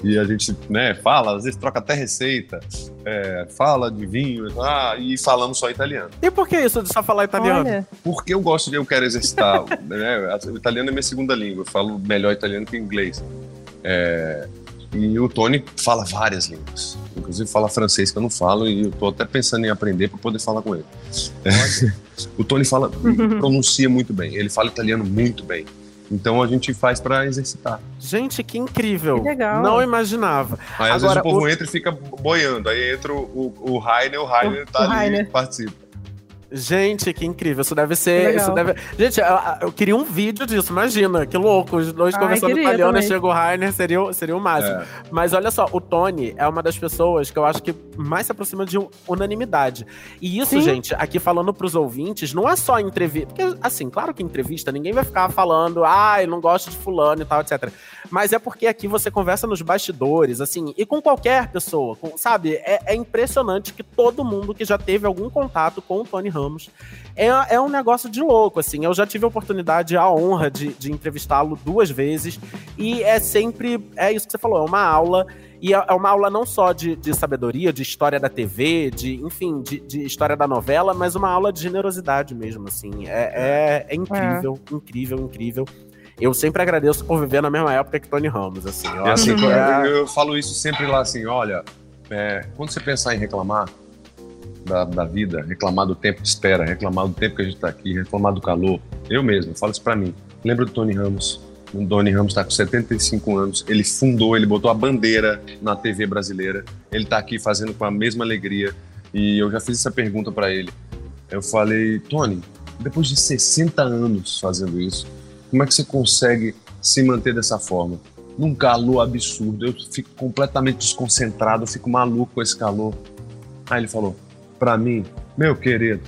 E a gente, né, fala, às vezes troca até receita, é, fala de vinho, ah, e falando só italiano. e por que isso de só falar italiano? Olha, Porque eu gosto de, eu quero exercitar, né? O italiano é minha segunda língua, eu falo melhor italiano que inglês. É, e o Tony fala várias línguas, inclusive fala francês que eu não falo e eu tô até pensando em aprender para poder falar com ele. É, o Tony fala, pronuncia muito bem, ele fala italiano muito bem. Então a gente faz para exercitar. Gente, que incrível. Que legal. Não imaginava. Aí às Agora, vezes o povo o- entra e fica boiando, aí entra o, o, o Rainer, o Rainer O- tá o ali Rainer. e participa. Gente, que incrível. Isso deve ser. legal. Isso deve... Gente, eu, eu queria um vídeo disso, imagina. Que louco. Os dois Ai, conversando italiano e também. chega o Rainer, seria, o- seria o máximo. É. Mas olha só, o Tony é uma das pessoas que eu acho que mais se aproxima de unanimidade. E isso, Sim. gente, aqui falando pros ouvintes, não é só entrevista. Porque, assim, claro que entrevista, ninguém vai ficar falando, ah, eu não gosto de fulano e tal, etc. Mas é porque aqui você conversa nos bastidores, assim, e com qualquer pessoa, com- sabe? É, é impressionante que todo mundo que já teve algum contato com o Tony Ramos. É, é um negócio de louco, assim. Eu já tive a oportunidade, a honra de, de entrevistá-lo duas vezes. E é sempre. É isso que você falou, é uma aula. E é é uma aula não só de, de sabedoria, de história da TV, de, enfim, de, de história da novela, mas uma aula de generosidade mesmo, assim. É, é, é incrível, incrível, incrível. Eu sempre agradeço por viver na mesma época que Tony Ramos, assim. Eu É assim, que é- eu, eu falo isso sempre lá assim, olha, é, quando você pensar em reclamar da, da vida, reclamar do tempo de espera, reclamar do tempo que a gente está aqui, reclamar do calor, eu mesmo, falo isso para mim. Lembra do Tony Ramos? O Tony Ramos está com 75 anos, ele fundou, ele botou a bandeira na TV brasileira, ele está aqui fazendo com a mesma alegria e eu já fiz essa pergunta para ele. Eu falei, Tony, depois de 60 anos fazendo isso, como é que você consegue se manter dessa forma? Num calor absurdo, eu fico completamente desconcentrado, eu fico maluco com esse calor. Aí ele falou: Pra mim, meu querido,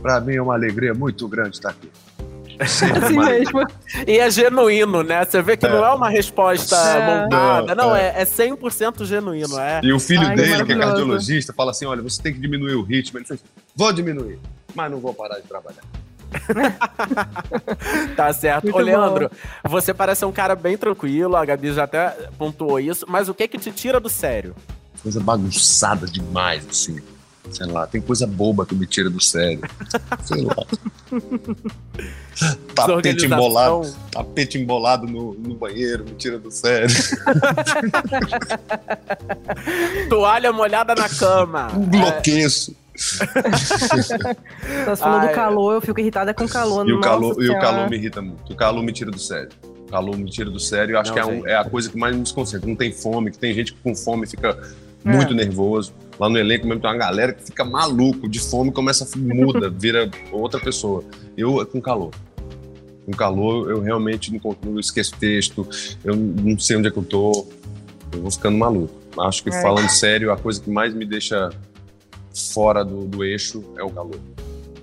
pra mim é uma alegria muito grande estar aqui. Sempre Assim mesmo. E é genuíno, né? Você vê que É. não é uma resposta É. montada. Não, é, é 100% genuíno. É. E o filho Ai, dele, que é cardiologista, fala assim: olha, você tem que diminuir o ritmo. Ele fez: vou diminuir, mas não vou parar de trabalhar. Tá certo. Muito Ô, Leandro, você parece um cara bem tranquilo, a Gabi já até pontuou isso, mas o que que te tira do sério? Coisa bagunçada demais, assim. Sei lá, tem coisa boba que me tira do sério. Sei lá. Tapete embolado, tapete embolado no, no banheiro me tira do sério. Toalha molhada na cama. Um bloqueço. Você falou Ai, do calor, eu fico irritada com calor. E o, Nossa calor, e o calor me irrita muito. O calor me tira do sério. O calor me tira do sério. Eu acho Não, que é, um- é a coisa que mais me desconcentra. Não tem fome, que tem gente que com fome fica É. muito nervoso. Lá no elenco mesmo tem uma galera que fica maluco de fome, começa a muda, vira outra pessoa. Eu é com calor. Com calor eu realmente não, eu esqueço texto, eu não sei onde é que eu tô. Eu vou ficando maluco. Acho que É. falando sério, a coisa que mais me deixa fora do, do eixo é o calor.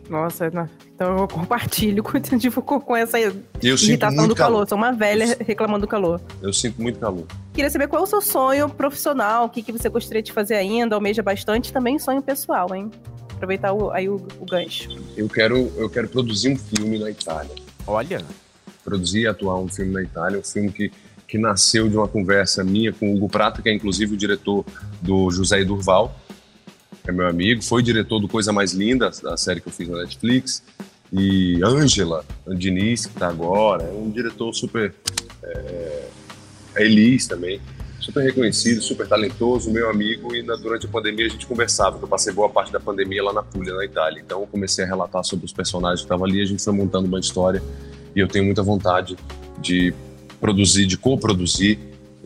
Nossa, não. então eu compartilho com, tipo, com, essa eu sinto irritação muito do calor. calor. Sou uma velha reclamando do calor. Eu sinto muito calor. Queria saber qual é o seu sonho profissional, o que, que você gostaria de fazer ainda, almeja bastante, também sonho pessoal, hein? Aproveitar o- aí o, o gancho. Eu quero, eu quero produzir um filme na Itália. Olha, Produzir e atuar um filme na Itália. Um filme que, que nasceu de uma conversa minha com o Hugo Prata, que é inclusive o diretor do José Durval, é meu amigo. Foi diretor do Coisa Mais Linda, da série que eu fiz na Netflix. E Ângela Diniz, que está agora. É um diretor super. É, é Elis também. Super reconhecido, super talentoso, meu amigo. E na- durante a pandemia a gente conversava, que eu passei boa parte da pandemia lá na Puglia, na Itália. Então eu comecei a relatar sobre os personagens que estavam ali. A gente foi montando uma história e eu tenho muita vontade de produzir, de coproduzir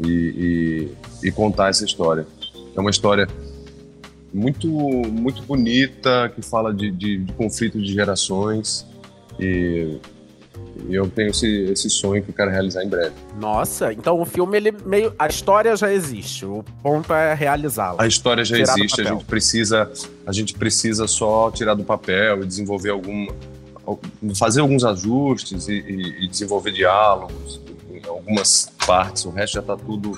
e, e, e contar essa história. É uma história muito muito bonita que fala de, de, de conflito de gerações e, eu tenho esse, esse sonho que eu quero realizar em breve. nossa, então o filme, ele meio. A história já existe, o ponto é realizá-la. A história já existe, a gente precisa a gente precisa só tirar do papel e desenvolver algum fazer alguns ajustes e, e- e desenvolver diálogos em algumas partes. O resto já está tudo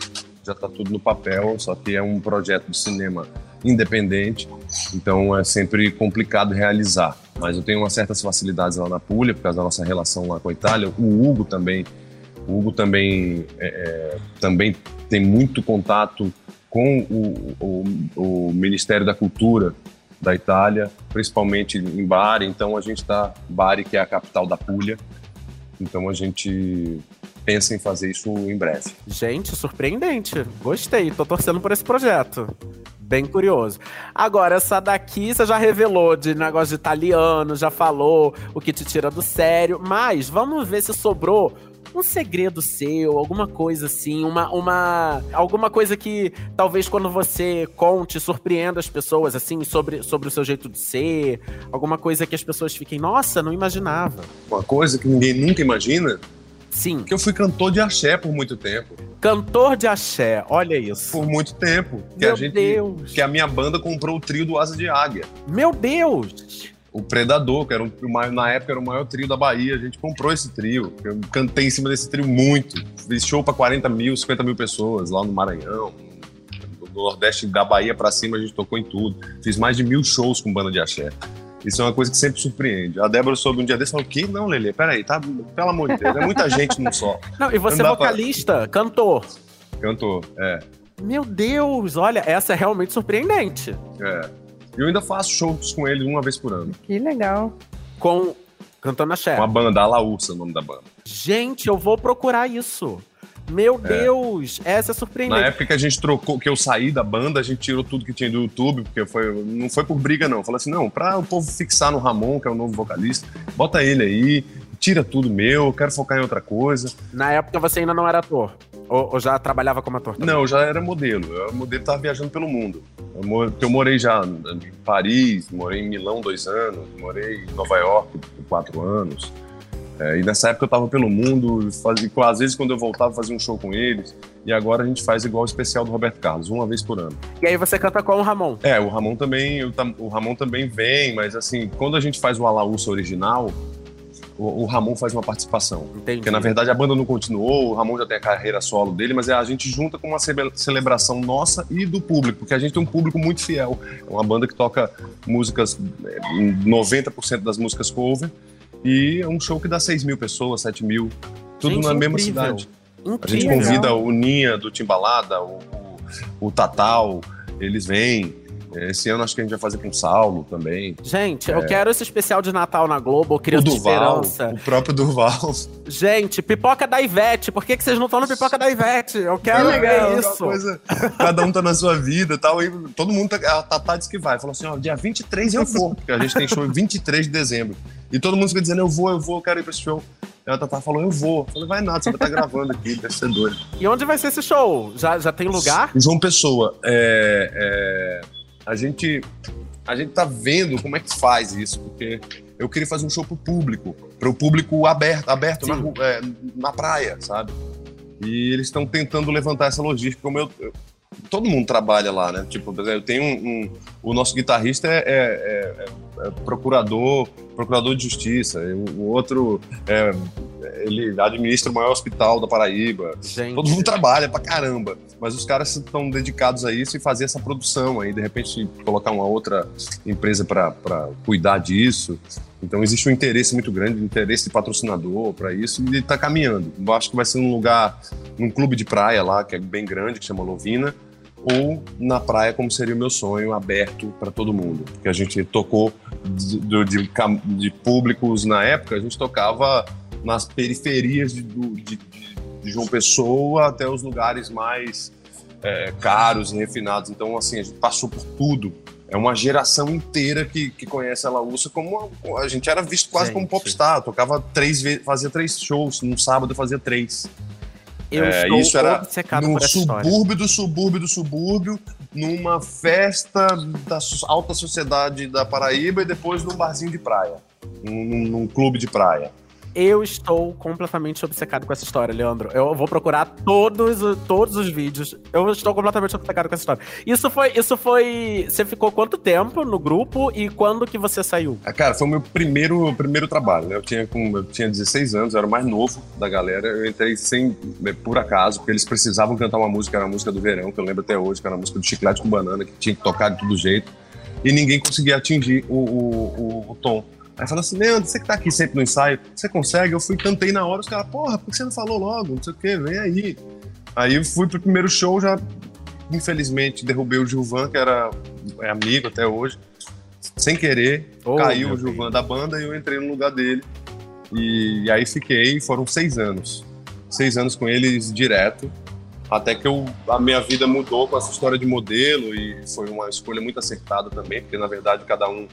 já tá tudo no papel, só que é um projeto de cinema independente, então é sempre complicado realizar. Mas eu tenho umas certas facilidades lá na Puglia por causa da nossa relação lá com a Itália. O Hugo também, o Hugo também é, é, também tem muito contato com o, o, o Ministério da Cultura da Itália, principalmente em Bari. Então a gente está Bari, que é a capital da Puglia. Então a gente pensa em fazer isso em breve. Gente, surpreendente. Gostei, tô torcendo por esse projeto. Bem curioso. Agora, essa daqui você já revelou de negócio de italiano, já falou o que te tira do sério, mas vamos ver se sobrou um segredo seu, alguma coisa assim, uma, uma alguma coisa que talvez quando você conte surpreenda as pessoas assim sobre, sobre o seu jeito de ser, alguma coisa que as pessoas fiquem, nossa, não imaginava. Uma coisa que ninguém nunca imagina, Sim, que eu fui cantor de axé por muito tempo. cantor de axé, olha isso. Por muito tempo. Que Meu a gente, Deus. que a minha banda comprou o trio do Asa de Águia. Meu Deus! O Predador, que era um, na época era o maior trio da Bahia. A gente comprou esse trio. Eu cantei em cima desse trio muito. Fiz show para 40 mil, 50 mil pessoas lá no Maranhão. Do Nordeste da Bahia para cima a gente tocou em tudo. Fiz mais de mil shows com banda de axé. Isso é uma coisa que sempre surpreende. A Débora soube um dia desse e falou: que? Não, Lelê, peraí, tá? Pelo amor de Deus, é muita gente num só. Não, e você é dá pra- vocalista, cantor. Cantor, é. Meu Deus, olha, essa é realmente surpreendente. é. Eu ainda faço shows com ele uma vez por ano. Que legal. Com cantando a Cher. Uma banda, a Laúça, é o nome da banda. Gente, eu vou procurar isso. Meu Deus, essa é Na surpreendente. época que a gente trocou, que eu saí da banda, a gente tirou tudo que tinha do YouTube, porque foi, não foi por briga, não. Falei assim, não, pra o povo fixar no Ramon, que é o novo vocalista, bota ele aí, tira tudo meu, eu quero focar em outra coisa. Na época você ainda não era ator. Ou, ou já trabalhava como ator? também? Não, eu já era modelo. Eu era modelo tava viajando pelo mundo. Eu, eu morei já em Paris, morei em Milão dois anos, morei em Nova York por quatro anos. É, e nessa época eu tava pelo mundo, fazia, às vezes quando eu voltava fazia um show com eles. E agora a gente faz igual o especial do Roberto Carlos, uma vez por ano. E aí você canta com o Ramon. É, o Ramon também, tam- o Ramon também vem, mas assim, quando a gente faz o Alaúça original, o, o Ramon faz uma participação. Entendi. Porque na verdade a banda não continuou, o Ramon já tem a carreira solo dele, mas é a gente junta com uma cele- celebração nossa e do público, porque a gente tem um público muito fiel. É uma banda que toca músicas, é, 90% das músicas cover, e é um show que dá 6 mil pessoas, 7 mil, tudo Gente, na mesma incrível. cidade. A gente Incrível. convida o Ninha do Timbalada, o, o, o Tatal, eles vêm. Esse ano acho que a gente vai fazer com o Saulo também. Gente, eu quero esse especial de Natal na Globo, o Criança de Duval, Esperança. o próprio Duval. Gente, pipoca da Ivete. Por que, que vocês não estão no pipoca da Ivete? Eu quero É legal, isso. coisa- cada um tá na sua vida e tal. E todo mundo, tá, a Tatá disse que vai. Falou assim: ó, dia 23 eu vou, porque a gente tem show em 23 de dezembro. E todo mundo fica dizendo: eu vou, eu vou, eu quero ir pra esse show. E a Tatá falou: eu vou. Eu falei: vai nada, você vai estar gravando aqui, deve ser doido. E onde vai ser esse show? Já, já tem lugar? João Pessoa, é, é, a gente a gente tá vendo como é que faz isso, porque eu queria fazer um show pro público, para o público aberto, aberto na, é, na praia, sabe? E eles estão tentando levantar essa logística, como eu, eu- todo mundo trabalha lá, né? Tipo, eu tenho um, um- o nosso guitarrista é, é- é- é procurador, procurador de justiça, o, o outro é, ele administra o maior hospital da Paraíba. Gente. Todo mundo trabalha pra caramba, mas os caras estão dedicados a isso e fazer essa produção aí, de repente colocar uma outra empresa para cuidar disso. Então existe um interesse muito grande, um interesse de patrocinador para isso e está caminhando. Eu acho que vai ser num lugar, num clube de praia lá, que é bem grande, que chama Lovina, ou na praia, como seria o meu sonho, aberto para todo mundo. Porque a gente tocou de, de- de públicos na época, a gente tocava nas periferias de, de- de- João Pessoa até os lugares mais é, caros e refinados. Então, assim, a gente passou por tudo. É uma geração inteira que, que conhece a Laúça como a, a gente era visto quase Gente. como popstar. Eu tocava três vezes, fazia três shows. Num sábado fazia três. Eu É, estou isso era no subúrbio do subúrbio do subúrbio, numa festa da alta sociedade da Paraíba e depois num barzinho de praia, num- num clube de praia. Eu estou completamente obcecado com essa história, Leandro. Eu vou procurar todos, todos os vídeos. Eu estou completamente obcecado com essa história. Isso foi, isso foi. Você ficou quanto tempo no grupo e quando que você saiu? Ah, Cara, foi o meu primeiro, primeiro trabalho, né? Eu tinha, com, eu tinha 16 anos, eu era o mais novo da galera. Eu entrei sem, eh, por acaso, porque eles precisavam cantar uma música, era a música do verão, que eu lembro até hoje, que era a música do Chiclete com Banana, que tinha que tocar de todo jeito. E ninguém conseguia atingir o, o, o, o tom. Aí falou assim, Leandro, você que tá aqui sempre no ensaio, você consegue? Eu fui, cantei na hora, os caras, porra, por que você não falou logo? Não sei o quê, vem aí. Aí eu fui pro primeiro show, já, infelizmente, derrubei o Gilvan, que era é amigo até hoje, sem querer, Oh, caiu o Gilvan da banda e eu entrei no lugar dele. E, aí fiquei, foram seis anos. Seis anos com eles direto. Até que eu, a minha vida mudou com essa história de modelo e foi uma escolha muito acertada também, porque na verdade cada um.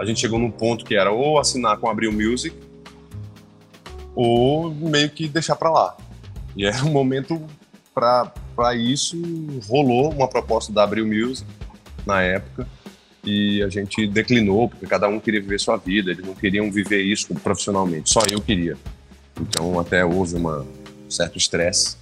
A gente chegou num ponto que era ou assinar com Abril Music ou meio que deixar pra lá. E era um momento pra isso. Rolou uma proposta da Abril Music na época e a gente declinou, porque cada um queria viver sua vida, eles não queriam viver isso profissionalmente, só eu queria. Então até houve uma, um certo estresse.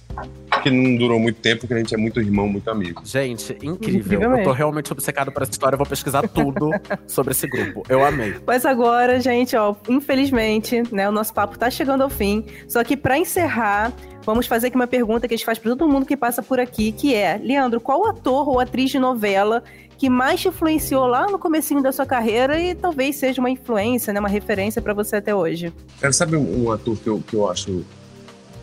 Que não durou muito tempo, porque a gente é muito irmão, muito amigo. Gente, incrível. Eu tô realmente obcecado por essa história. Eu vou pesquisar tudo sobre esse grupo. Eu amei. Mas agora, gente, ó, infelizmente, né, o nosso papo tá chegando ao fim. Só que pra encerrar, vamos fazer aqui uma pergunta que a gente faz pra todo mundo que passa por aqui, que é, Leandro, qual ator ou atriz de novela que mais te influenciou lá no comecinho da sua carreira e talvez seja uma influência, né, uma referência pra você até hoje? Cara, sabe um, um ator que eu, que eu acho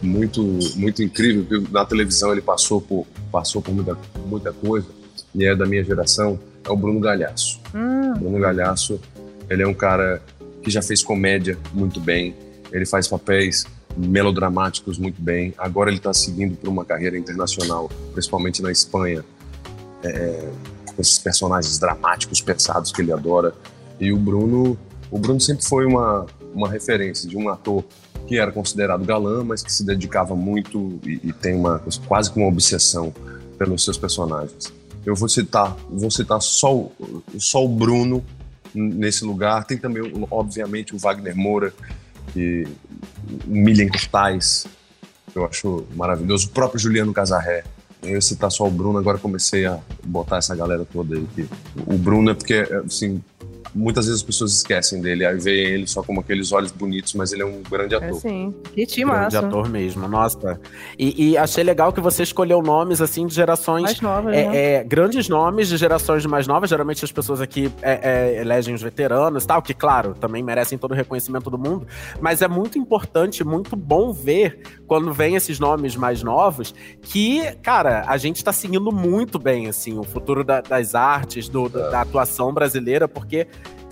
muito, muito incrível? Na televisão ele passou por, passou por muita, muita coisa, e é da minha geração, é o Bruno Galhaço. Hum, Bruno Galhaço, ele é um cara que já fez comédia muito bem, ele faz papéis melodramáticos muito bem. Agora ele está seguindo por uma carreira internacional, principalmente na Espanha, é, com esses personagens dramáticos, pesados que ele adora. E o Bruno, o Bruno sempre foi uma, uma referência de um ator que era considerado galã, mas que se dedicava muito e, e tem uma quase que uma obsessão pelos seus personagens. Eu vou citar, vou citar só, só o Bruno nesse lugar. Tem também, obviamente, o Wagner Moura, que, o Milian Cortais, eu acho maravilhoso. O próprio Juliano Casarré. Eu ia citar só o Bruno, agora comecei a botar essa galera toda aí. O Bruno é porque, assim, muitas vezes as pessoas esquecem dele, aí veem ele só como aqueles olhos bonitos, mas ele é um grande é ator. sim. Que Grande timaço. ator mesmo, nossa. E, e achei legal que você escolheu nomes, assim, de gerações Mais nova, né? É, é, grandes nomes de gerações mais novas. Geralmente as pessoas aqui é, é, elegem os veteranos e tal, que, claro, também merecem todo o reconhecimento do mundo. Mas é muito importante, muito bom ver quando vem esses nomes mais novos que, cara, a gente tá seguindo muito bem, assim, o futuro da- das artes, do- da atuação brasileira, porque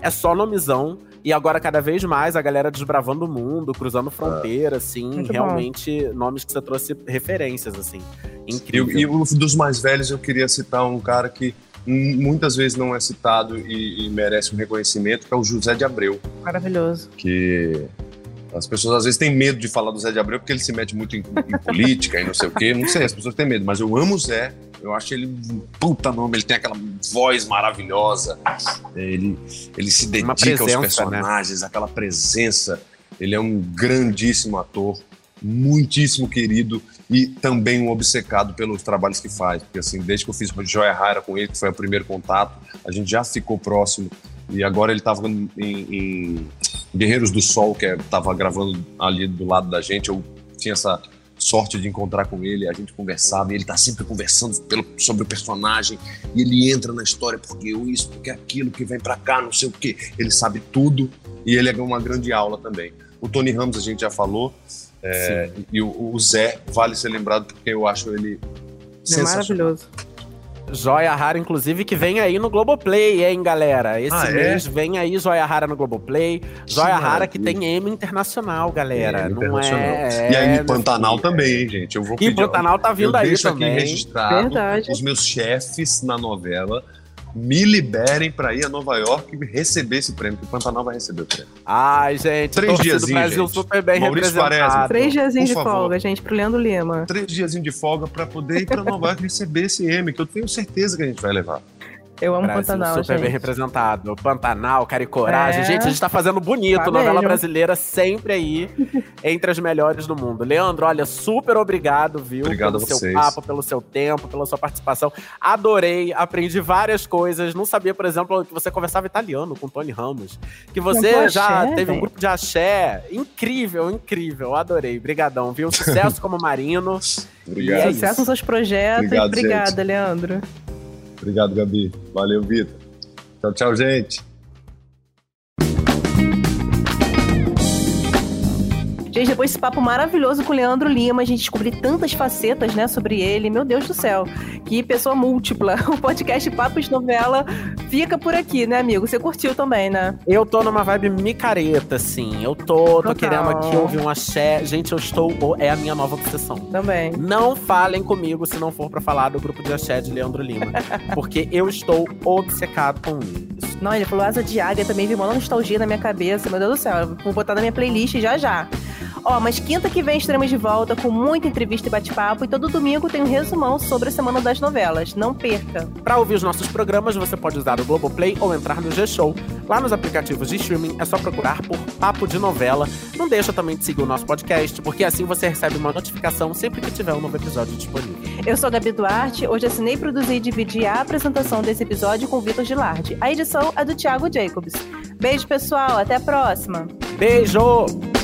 é só nomezão. E agora, cada vez mais, a galera desbravando o mundo, cruzando fronteira, assim, Muito bom. realmente, nomes que você trouxe referências, assim. E, Incrível. e o dos mais velhos eu queria citar um cara que muitas vezes não é citado e, e merece um reconhecimento, que é o José de Abreu, Maravilhoso. que as pessoas às vezes têm medo de falar do Zé de Abreu porque ele se mete muito em, em política e não sei o quê, não sei, as pessoas têm medo, mas eu amo o Zé, eu acho ele um puta nome, ele tem aquela voz maravilhosa, ele, ele se dedica aos presença, né? personagens, aquela presença, ele é um grandíssimo ator, muitíssimo querido e também um obcecado pelos trabalhos que faz, porque assim, desde que eu fiz Joia Rara com ele, que foi o primeiro contato, a gente já ficou próximo e agora ele estava em, em Guerreiros do Sol, que estava gravando ali do lado da gente, eu tinha essa sorte de encontrar com ele, a gente conversava, e ele tá sempre conversando pelo- sobre o personagem, e ele entra na história, porque eu isso, porque aquilo, que vem pra cá, não sei o quê. Ele sabe tudo, e ele é uma grande aula também. O Tony Ramos a gente já falou, é, e o, o Zé vale ser lembrado porque eu acho ele É maravilhoso. Joia Rara, inclusive, que vem aí no Globoplay, hein, galera? Esse Ah, é? mês vem aí Joia Rara no Globoplay. Joia Rara que tem M internacional, galera. É, não internacional. é. e aí, meu Pantanal filho. também, hein, gente. Eu vou E pedir. Pantanal tá vindo eu aí deixo também. aqui registrado. Verdade. Os meus chefes na novela me liberem pra ir a Nova York e receber esse prêmio, que o Pantanal vai receber o prêmio. Ai, gente, Três torcida do Brasil gente. super bem Maurício representado. Quaresma. Três diazinhos de favor. folga, gente, pro Leandro Lima. Três dias de folga pra poder ir pra Nova York receber esse M, que eu tenho certeza que a gente vai levar. Eu amo Brasil Pantanal, super bem gente. representado. Pantanal, Cara e Coragem. É. Gente, a gente tá fazendo bonito. Tá novela mesmo. brasileira sempre aí, entre as melhores do mundo. Leandro, olha, super obrigado, viu? Obrigado pelo a seu vocês. papo, pelo seu tempo, pela sua participação. Adorei, aprendi várias coisas. Não sabia, por exemplo, que você conversava italiano com o Tony Ramos. Que você Cantou já axé, teve um velho. grupo de axé. Incrível, incrível. Adorei. Brigadão, viu? Sucesso como marino. Obrigado. E é Sucesso nos seus projetos. Obrigado, Obrigada, gente. Leandro. Obrigado, Gabi. Valeu, Vitor. Tchau, tchau, gente. Gente, depois desse papo maravilhoso com o Leandro Lima, a gente descobriu tantas facetas, né, sobre ele. Meu Deus do céu. Que pessoa múltipla. O podcast Papo de Novela fica por aqui, né, amigo? Você curtiu também, né? Eu tô numa vibe micareta, assim. Eu tô, tô Total. querendo aqui ouvir um axé. Gente, eu estou. É a minha nova obsessão. Também. Não falem comigo se não for pra falar do grupo de axé de Leandro Lima. porque eu estou obcecado com isso. Não, ele falou Asa de Águia também, viu uma nostalgia na minha cabeça. Meu Deus do céu, eu vou botar na minha playlist já já. Ó, mas quinta que vem estaremos de volta com muita entrevista e bate-papo. E todo domingo tem um resumão sobre a Semana das Novelas. Não perca. Pra ouvir os nossos programas, você pode usar o Globoplay ou entrar no G-Show. Lá nos aplicativos de streaming é só procurar por Papo de Novela. Não deixa também de seguir o nosso podcast, porque assim você recebe uma notificação sempre que tiver um novo episódio disponível. Eu sou a Gabi Duarte, hoje assinei, produzi e dividi a apresentação desse episódio com o Vitor Gilardi. A edição é do Thiago Jacobs. Beijo, pessoal, até a próxima! Beijo!